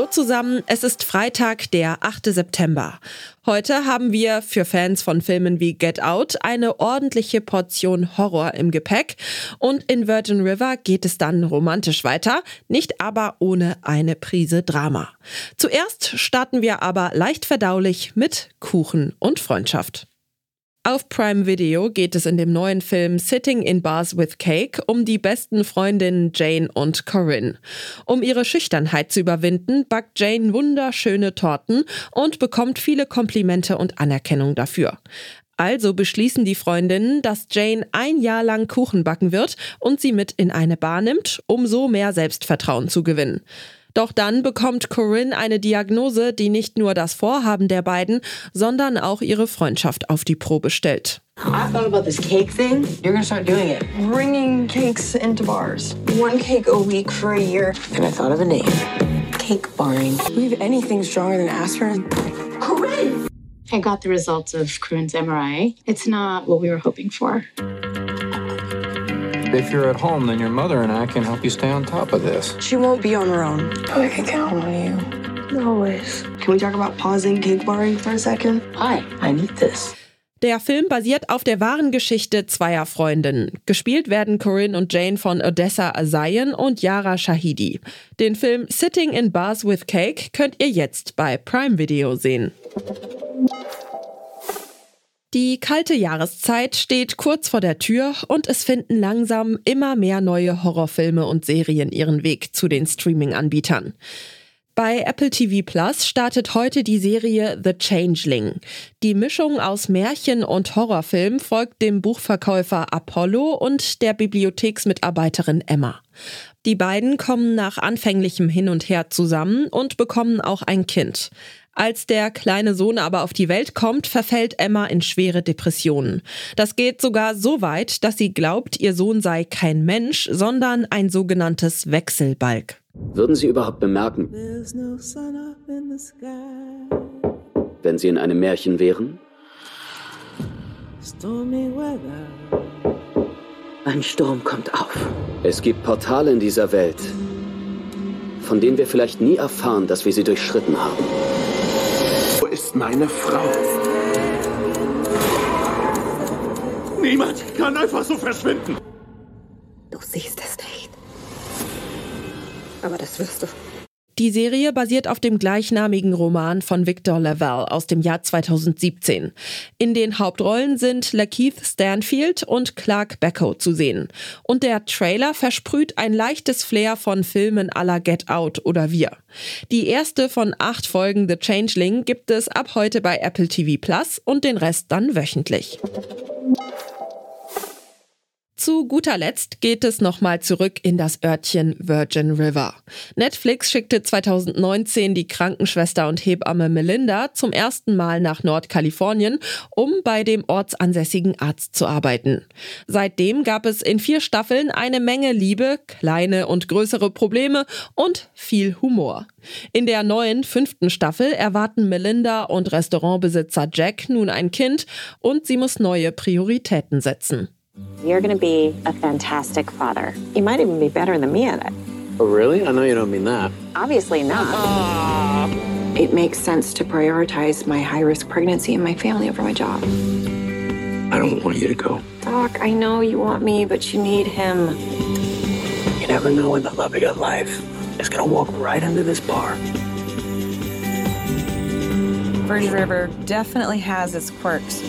Hallo zusammen, es ist Freitag, der 8. September. Heute haben wir für Fans von Filmen wie Get Out eine ordentliche Portion Horror im Gepäck und in Virgin River geht es dann romantisch weiter, nicht aber ohne eine Prise Drama. Zuerst starten wir aber leicht verdaulich mit Kuchen und Freundschaft. Auf Prime Video geht es in dem neuen Film Sitting in Bars with Cake um die besten Freundinnen Jane und Corinne. Um ihre Schüchternheit zu überwinden, backt Jane wunderschöne Torten und bekommt viele Komplimente und Anerkennung dafür. Also beschließen die Freundinnen, dass Jane ein Jahr lang Kuchen backen wird und sie mit in eine Bar nimmt, um so mehr Selbstvertrauen zu gewinnen. Doch dann bekommt Corinne eine Diagnose, die nicht nur das Vorhaben der beiden, sondern auch ihre Freundschaft auf die Probe stellt. I thought about this cake thing. You're gonna start doing it. Bringing cakes into bars. One cake a week for a year. And I thought of a name. Cake barring. Do we have anything stronger than aspirin? Corinne! I got the results of Corinne's MRI. It's not what we were hoping for. If you're at home, then your mother and I can help you stay on top of this. She won't be on her own. But I can count on you. Always. Can we talk about pausing cake barring for a second? Hi, I need this. Der Film basiert auf der wahren Geschichte zweier Freundinnen. Gespielt werden Corinne und Jane von Odessa Azayan und Yara Shahidi. Den Film Sitting in Bars with Cake könnt ihr jetzt bei Prime Video sehen. Die kalte Jahreszeit steht kurz vor der Tür und es finden langsam immer mehr neue Horrorfilme und Serien ihren Weg zu den Streaming-Anbietern. Bei Apple TV Plus startet heute die Serie The Changeling. Die Mischung aus Märchen und Horrorfilm folgt dem Buchverkäufer Apollo und der Bibliotheksmitarbeiterin Emma. Die beiden kommen nach anfänglichem Hin und Her zusammen und bekommen auch ein Kind. Als der kleine Sohn aber auf die Welt kommt, verfällt Emma in schwere Depressionen. Das geht sogar so weit, dass sie glaubt, ihr Sohn sei kein Mensch, sondern ein sogenanntes Wechselbalg. Würden Sie überhaupt bemerken, wenn Sie in einem Märchen wären? Ein Sturm kommt auf. Es gibt Portale in dieser Welt, von denen wir vielleicht nie erfahren, dass wir sie durchschritten haben. Ist meine Frau? Niemand kann einfach so verschwinden. Du siehst es nicht. Aber das wirst du. Die Serie basiert auf dem gleichnamigen Roman von Victor Laval aus dem Jahr 2017. In den Hauptrollen sind Lakeith Stanfield und Clark Becko zu sehen. Und der Trailer versprüht ein leichtes Flair von Filmen à la Get Out oder Wir. Die erste von acht Folgen The Changeling gibt es ab heute bei Apple TV Plus und den Rest dann wöchentlich. Zu guter Letzt geht es nochmal zurück in das Örtchen Virgin River. Netflix schickte 2019 die Krankenschwester und Hebamme Melinda zum ersten Mal nach Nordkalifornien, um bei dem ortsansässigen Arzt zu arbeiten. Seitdem gab es in vier Staffeln eine Menge Liebe, kleine und größere Probleme und viel Humor. In der neuen fünften Staffel erwarten Melinda und Restaurantbesitzer Jack nun ein Kind und sie muss neue Prioritäten setzen. You're going to be a fantastic father. You might even be better than me at it. Oh, really? I know you don't mean that. Obviously not. It makes sense to prioritize my high risk pregnancy and my family over my job. I don't want you to go. Doc, I know you want me, but you need him. You never know when the love of your life is gonna walk right into this bar. Virgin River definitely has its quirks.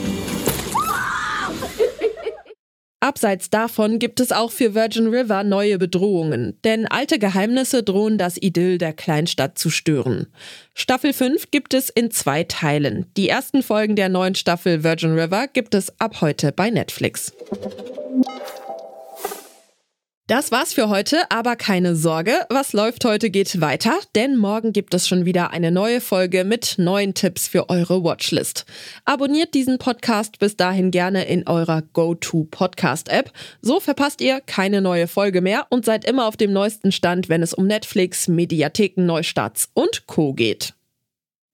Abseits davon gibt es auch für Virgin River neue Bedrohungen, denn alte Geheimnisse drohen das Idyll der Kleinstadt zu stören. Staffel 5 gibt es in zwei Teilen. Die ersten Folgen der neuen Staffel Virgin River gibt es ab heute bei Netflix. Das war's für heute, aber keine Sorge, was läuft heute geht weiter, denn morgen gibt es schon wieder eine neue Folge mit neuen Tipps für eure Watchlist. Abonniert diesen Podcast bis dahin gerne in eurer Go-To-Podcast-App. So verpasst ihr keine neue Folge mehr und seid immer auf dem neuesten Stand, wenn es um Netflix, Mediatheken, Neustarts und Co. geht.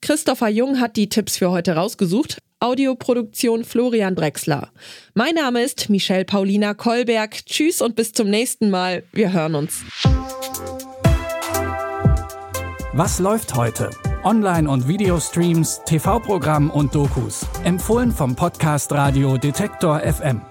Christopher Jung hat die Tipps für heute rausgesucht. Audioproduktion Florian Drexler. Mein Name ist Michelle Paulina Kolberg. Tschüss und bis zum nächsten Mal. Wir hören uns. Was läuft heute? Online- und Videostreams, TV-Programm und Dokus. Empfohlen vom Podcast Radio Detektor FM.